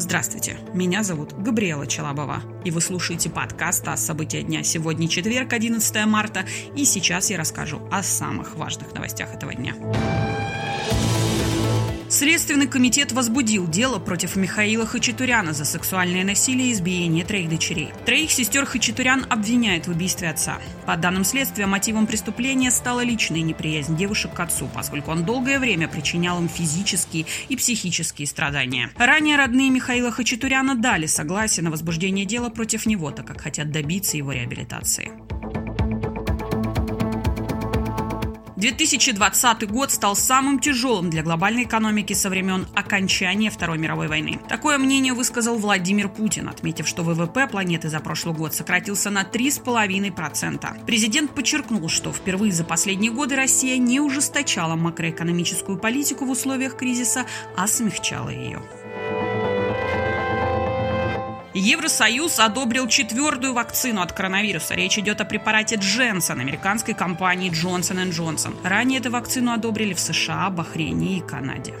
Здравствуйте, меня зовут Габриэла Челабова, и вы слушаете подкаст о событиях дня. Сегодня четверг, 11 марта, и сейчас я расскажу о самых важных новостях этого дня. Следственный комитет возбудил дело против Михаила Хачатуряна за сексуальное насилие и избиение троих дочерей. Троих сестер Хачатурян обвиняют в убийстве отца. По данным следствия, мотивом преступления стала личная неприязнь девушек к отцу, поскольку он долгое время причинял им физические и психические страдания. Ранее родные Михаила Хачатуряна дали согласие на возбуждение дела против него, так как хотят добиться его реабилитации. 2020 год стал самым тяжелым для глобальной экономики со времен окончания Второй мировой войны. Такое мнение высказал Владимир Путин, отметив, что ВВП планеты за прошлый год сократился на 3,5%. Президент подчеркнул, что впервые за последние годы Россия не ужесточала макроэкономическую политику в условиях кризиса, а смягчала ее. Евросоюз одобрил четвертую вакцину от коронавируса. Речь идет о препарате Дженсон американской компании Johnson Johnson. Ранее эту вакцину одобрили в США, Бахрейне и Канаде.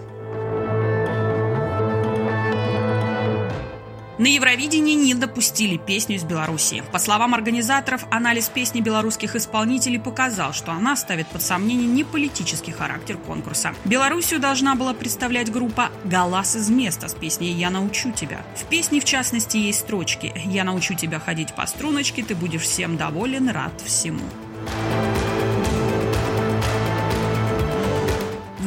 На Евровидении не допустили песню из Беларуси. По словам организаторов, анализ песни белорусских исполнителей показал, что она ставит под сомнение не политический характер конкурса. Белоруссию должна была представлять группа «Галас из места» с песней «Я научу тебя». В песне, в частности, есть строчки «Я научу тебя ходить по струночке, ты будешь всем доволен, рад всему».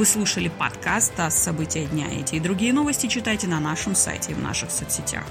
Вы слушали подкаст о событиях дня. Эти и другие новости читайте на нашем сайте и в наших соцсетях.